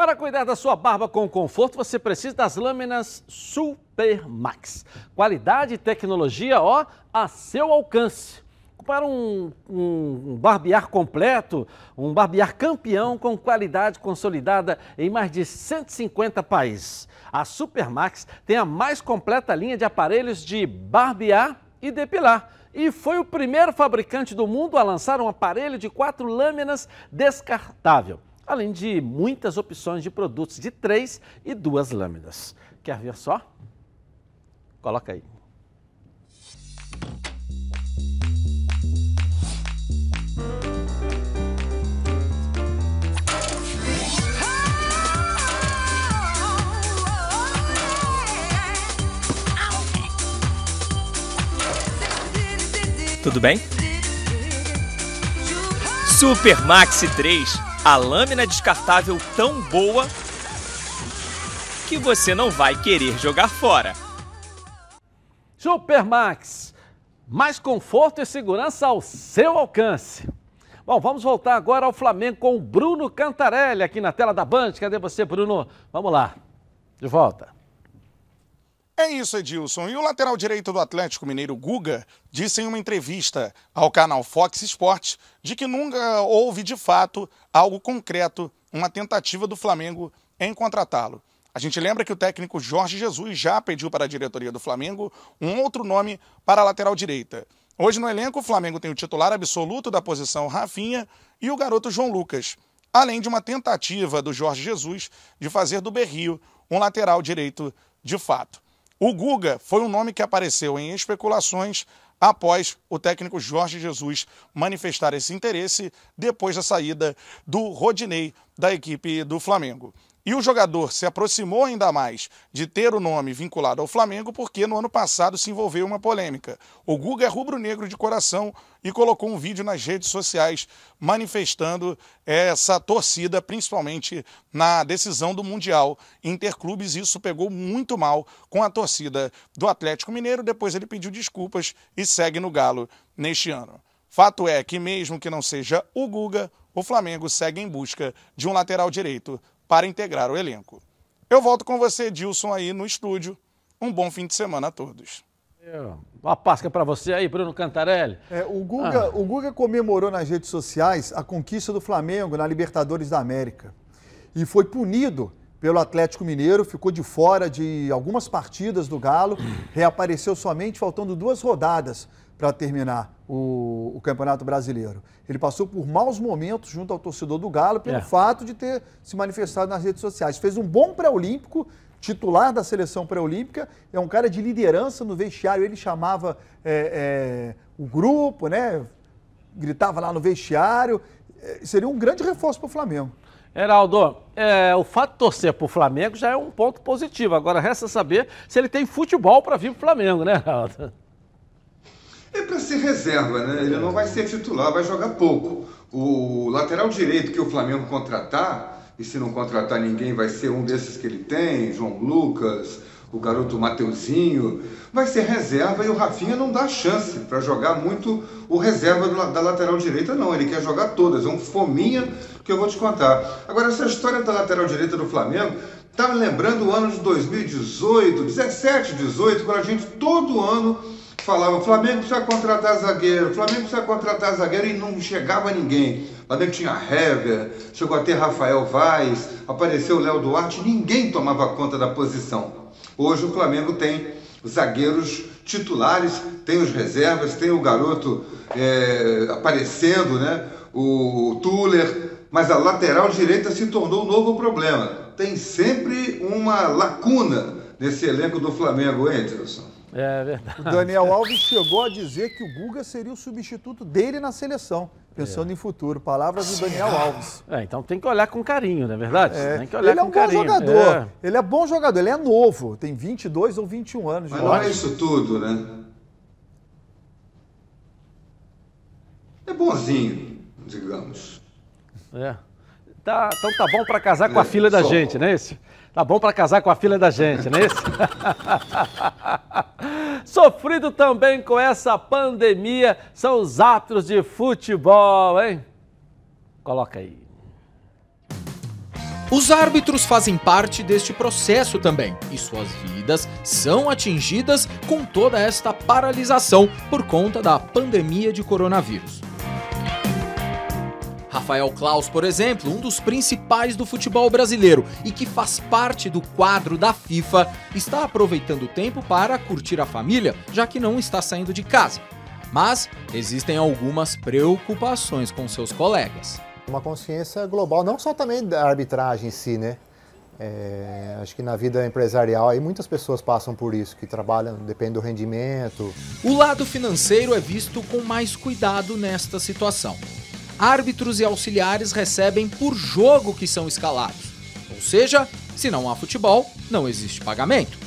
Para cuidar da sua barba com conforto, você precisa das lâminas Super Max. Qualidade e tecnologia, ó, a seu alcance. Para um, um, um barbear completo, um barbear campeão com qualidade consolidada em mais de 150 países. A Super Max tem a mais completa linha de aparelhos de barbear e depilar. E foi o primeiro fabricante do mundo a lançar um aparelho de quatro lâminas descartável, além de muitas opções de produtos de três e duas lâminas. Quer ver só? Coloca aí. Tudo bem? Super Maxi 3, a lâmina descartável tão boa que você não vai querer jogar fora. Supermax, mais conforto e segurança ao seu alcance. Bom, vamos voltar agora ao Flamengo com o Bruno Cantarelli aqui na tela da Band. Cadê você, Bruno? Vamos lá. De volta. É isso, Edilson. E o lateral direito do Atlético Mineiro, Guga, disse em uma entrevista ao canal Fox Sports de que nunca houve, de fato, algo concreto, uma tentativa do Flamengo em contratá-lo. A gente lembra que o técnico Jorge Jesus já pediu para a diretoria do Flamengo um outro nome para a lateral direita. Hoje no elenco, o Flamengo tem o titular absoluto da posição Rafinha e o garoto João Lucas, além de uma tentativa do Jorge Jesus de fazer do Berrio um lateral direito de fato. O Guga foi um nome que apareceu em especulações após o técnico Jorge Jesus manifestar esse interesse depois da saída do Rodinei da equipe do Flamengo. E o jogador se aproximou ainda mais de ter o nome vinculado ao Flamengo porque no ano passado se envolveu uma polêmica. O Guga é rubro-negro de coração e colocou um vídeo nas redes sociais manifestando essa torcida, principalmente na decisão do Mundial Interclubes. Isso pegou muito mal com a torcida do Atlético Mineiro. Depois ele pediu desculpas e segue no Galo neste ano. Fato é que, mesmo que não seja o Guga, o Flamengo segue em busca de um lateral direito para integrar o elenco. Eu volto com você, Dilson, aí no estúdio. Um bom fim de semana a todos. Uma pasca para você aí, Bruno Cantarelli. É, o, Guga, Ah. o Guga comemorou nas redes sociais a conquista do Flamengo na Libertadores da América. E foi punido pelo Atlético Mineiro, ficou de fora de algumas partidas do Galo, reapareceu somente faltando duas rodadas para terminar o, o Campeonato Brasileiro. Ele passou por maus momentos junto ao torcedor do Galo pelo É. fato de ter se manifestado nas redes sociais. Fez um bom pré-olímpico, titular da seleção pré-olímpica, é um cara de liderança no vestiário. Ele chamava é, é, o grupo, né? Gritava lá no vestiário. É, seria um grande reforço para o Flamengo. Heraldo, é, o fato de torcer para o Flamengo já é um ponto positivo. Agora resta saber se ele tem futebol para vir para o Flamengo, né, Heraldo? É para ser reserva, né? Ele não vai ser titular, vai jogar pouco. O lateral direito que o Flamengo contratar, e se não contratar ninguém, vai ser um desses que ele tem, João Lucas, o garoto Mateuzinho, vai ser reserva e o Rafinha não dá chance para jogar muito o reserva da lateral direita, não. Ele quer jogar todas, é um fominha que eu vou te contar. Agora, essa história da lateral direita do Flamengo tá me lembrando o ano de 2018, 17, 18, quando a gente todo ano falava, Flamengo precisa contratar zagueiro, Flamengo precisa contratar zagueiro e não chegava ninguém. O Flamengo tinha Hever, chegou a ter Rafael Vaz, apareceu o Léo Duarte, ninguém tomava conta da posição. Hoje o Flamengo tem os zagueiros titulares, tem os reservas, tem o garoto é, aparecendo, né? o Tuller, mas a lateral direita se tornou um novo problema. Tem sempre uma lacuna nesse elenco do Flamengo, hein, Edilson? É verdade. O Daniel Alves chegou a dizer que o Guga seria o substituto dele na seleção, pensando em futuro. Palavras do Daniel Alves. É, então tem que olhar com carinho, não é verdade? É, Tem que olhar ele é com um bom carinho. jogador. É. Ele é bom jogador, ele é novo, tem 22 ou 21 anos. Mas de não é isso tudo, né? É bonzinho, digamos. É. Tá, então tá bom para casar com a filha da só. gente, não é isso? Tá bom para casar com a filha da gente, não é isso? Sofrido também com essa pandemia são os árbitros de futebol, hein? Coloca aí. Os árbitros fazem parte deste processo também e suas vidas são atingidas com toda esta paralisação por conta da pandemia de coronavírus. Rafael Klaus, por exemplo, um dos principais do futebol brasileiro e que faz parte do quadro da FIFA, está aproveitando o tempo para curtir a família, já que não está saindo de casa. Mas existem algumas preocupações com seus colegas. Uma consciência global, não só também da arbitragem em si, né? É, acho que na vida empresarial aí muitas pessoas passam por isso, que trabalham, depende do rendimento. O lado financeiro é visto com mais cuidado nesta situação. Árbitros e auxiliares recebem por jogo que são escalados. Ou seja, se não há futebol, não existe pagamento.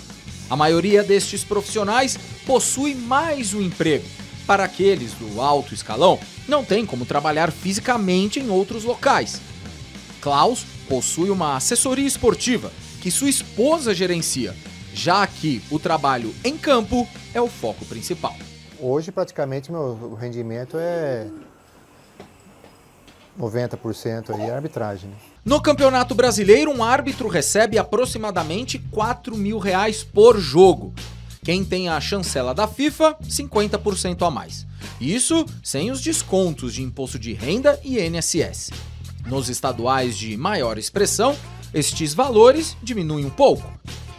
A maioria destes profissionais possui mais um emprego. Para aqueles do alto escalão, não tem como trabalhar fisicamente em outros locais. Klaus possui uma assessoria esportiva que sua esposa gerencia, já que o trabalho em campo é o foco principal. Hoje, praticamente, meu rendimento é 90% aí é arbitragem. Né? No Campeonato Brasileiro, um árbitro recebe aproximadamente 4 mil reais por jogo. Quem tem a chancela da FIFA, 50% a mais. Isso sem os descontos de imposto de renda e INSS. Nos estaduais de maior expressão, estes valores diminuem um pouco.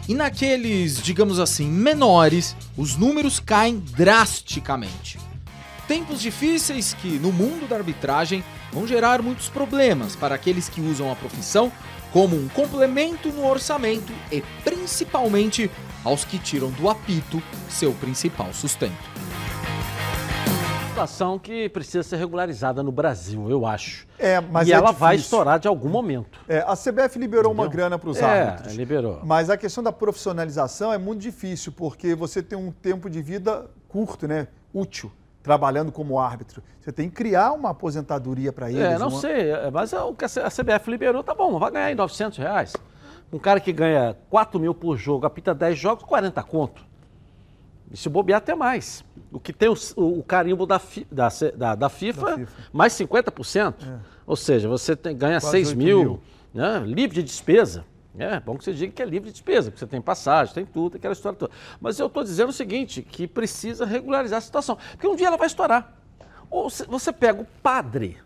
E naqueles, digamos assim, menores, os números caem drasticamente. Tempos difíceis que, no mundo da arbitragem, vão gerar muitos problemas para aqueles que usam a profissão como um complemento no orçamento e principalmente aos que tiram do apito seu principal sustento. Situação que precisa ser regularizada no Brasil, eu acho. É, mas e é ela vai difícil. estourar de algum momento. É, a CBF liberou uma grana para os É, árbitros. liberou. Mas a questão da profissionalização é muito difícil, porque você tem um tempo de vida curto, né? Útil, trabalhando como árbitro. Você tem que criar uma aposentadoria para eles. É, não uma- sei, é, mas é o que a CBF liberou, tá bom, vai ganhar aí 900 reais. Um cara que ganha 4 mil por jogo, apita 10 jogos, 40 conto. E se bobear até mais. O que tem o, o- carimbo da, fi- da, C- da- da FIFA, mais 50%. Ou seja, você tem- ganha Quase 6 8 mil, mil. Né, livre de despesa. É bom que você diga que é livre de despesa, porque você tem passagem, tem tudo, aquela história toda. Mas eu estou dizendo o seguinte, que precisa regularizar a situação. Porque um dia ela vai estourar. Ou você pega o padre,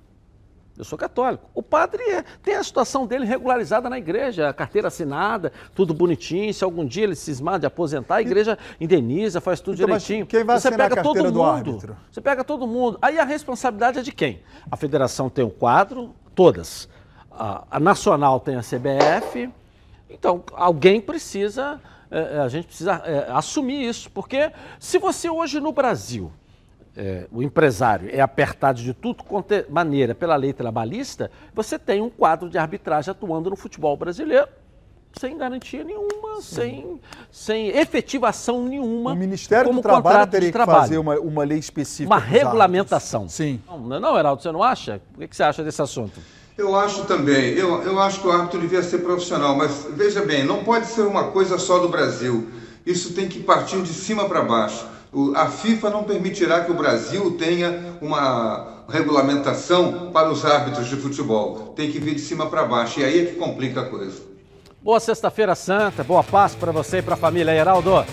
eu sou católico. O padre é- tem a situação dele regularizada na igreja, a carteira assinada, tudo bonitinho. Se algum dia ele cismar de aposentar, a igreja indeniza, faz tudo Então, direitinho. quem vai Você pega todo mundo. árbitro? Você pega todo mundo. Aí a responsabilidade é de quem? A federação tem o quadro, todas. A, a nacional tem a CBF. Então, alguém precisa, eh, eh, a gente precisa eh, assumir isso, porque se você hoje no Brasil é, o empresário é apertado de tudo quanto é maneira pela lei trabalhista, você tem um quadro de arbitragem atuando no futebol brasileiro sem garantia nenhuma, sem, sem efetivação nenhuma. O Ministério do Trabalho teria de que trabalho. fazer uma, uma lei específica. Uma regulamentação. Sim. Não, não, é não, Heraldo, você não acha? O que que você acha desse assunto? Eu acho também. Eu, eu acho que o árbitro devia ser profissional, mas veja bem, não pode ser uma coisa só do Brasil. Isso tem que partir de cima para baixo. O- a FIFA não permitirá que o Brasil tenha uma regulamentação para os árbitros de futebol. Tem que vir de cima para baixo. E aí é que complica a coisa. Boa Sexta-feira Santa, boa Páscoa para você e para a família, Heraldo.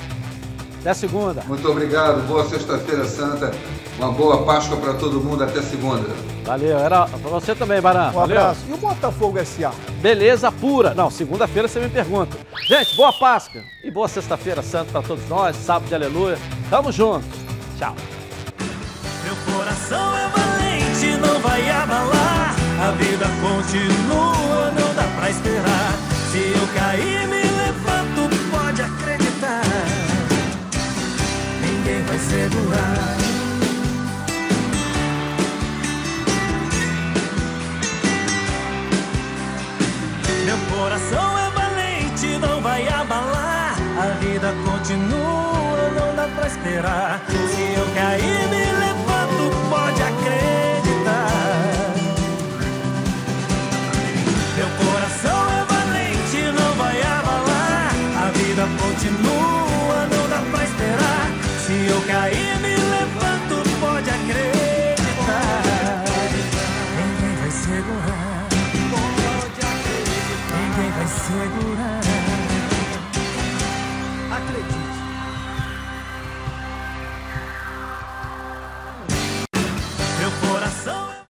Até segunda. Muito obrigado. Boa Sexta-feira Santa. Uma boa Páscoa para todo mundo. Até segunda. Valeu, Heraldo. Para você também, Baran. Um Valeu. abraço. E o Botafogo SA? Beleza pura. Não, segunda-feira você me pergunta. Gente, boa Páscoa e boa Sexta-feira Santa para todos nós. Sábado de aleluia. Tamo junto. Tchau. Meu coração é valente, não vai abalar. A vida continua, não dá pra esperar. Se eu cair, me segurar. Meu coração é valente, não vai abalar. A vida continua, não dá pra esperar.